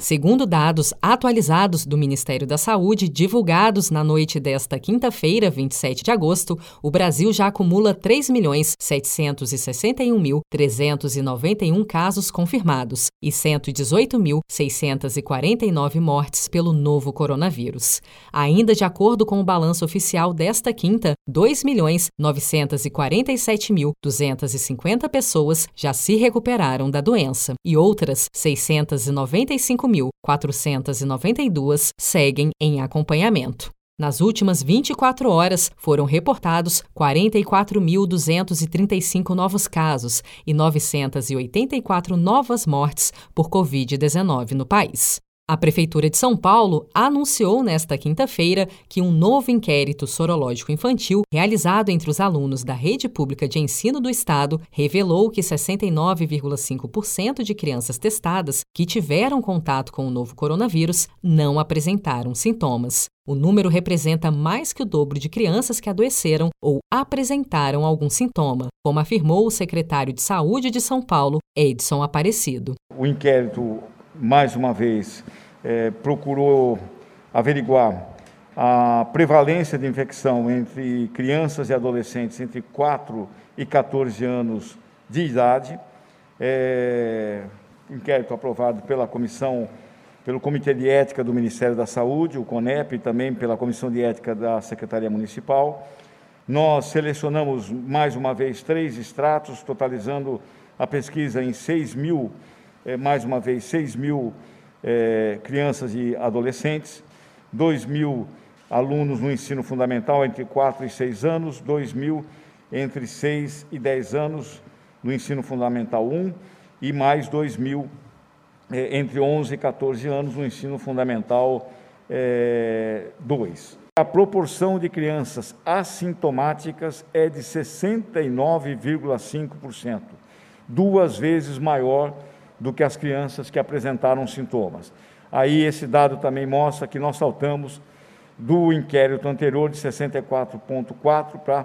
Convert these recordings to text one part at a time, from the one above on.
Segundo dados atualizados do Ministério da Saúde, divulgados na noite desta quinta-feira, 27 de agosto, o Brasil já acumula 3.761.391 casos confirmados e 118.649 mortes pelo novo coronavírus. Ainda de acordo com o balanço oficial desta quinta, 2.947.250 pessoas já se recuperaram da doença e outras 695 4.492 seguem em acompanhamento. Nas últimas 24 horas, foram reportados 44.235 novos casos e 984 novas mortes por Covid-19 no país. A Prefeitura de São Paulo anunciou nesta quinta-feira que um novo inquérito sorológico infantil, realizado entre os alunos da rede pública de ensino do Estado, revelou que 69,5% de crianças testadas que tiveram contato com o novo coronavírus não apresentaram sintomas. O número representa mais que o dobro de crianças que adoeceram ou apresentaram algum sintoma, como afirmou o secretário de Saúde de São Paulo, Edson Aparecido. O inquérito mais uma vez, é, procurou averiguar a prevalência de infecção entre crianças e adolescentes entre 4 e 14 anos de idade. É, inquérito aprovado pela comissão, pelo Comitê de Ética do Ministério da Saúde, o CONEP, e também pela Comissão de Ética da Secretaria Municipal. Nós selecionamos mais uma vez três extratos, totalizando a pesquisa em 6 mil é, mais uma vez, 6 mil é, crianças e adolescentes, 2 mil alunos no ensino fundamental entre 4 e 6 anos, 2 mil entre 6 e 10 anos no ensino fundamental 1 e mais 2 mil é, entre 11 e 14 anos no ensino fundamental é, 2. A proporção de crianças assintomáticas é de 69,5%, duas vezes maior do que as crianças que apresentaram sintomas. Aí esse dado também mostra que nós saltamos do inquérito anterior de 64,4 para,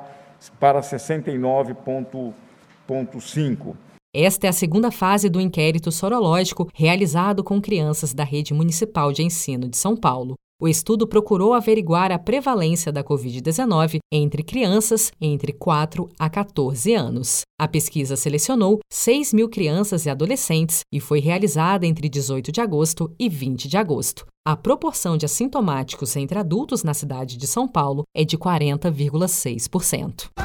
para 69,5. Esta é a segunda fase do inquérito sorológico realizado com crianças da rede municipal de ensino de São Paulo. O estudo procurou averiguar a prevalência da Covid-19 entre crianças entre 4 a 14 anos. A pesquisa selecionou 6 mil crianças e adolescentes e foi realizada entre 18 de agosto e 20 de agosto. A proporção de assintomáticos entre adultos na cidade de São Paulo é de 40,6%.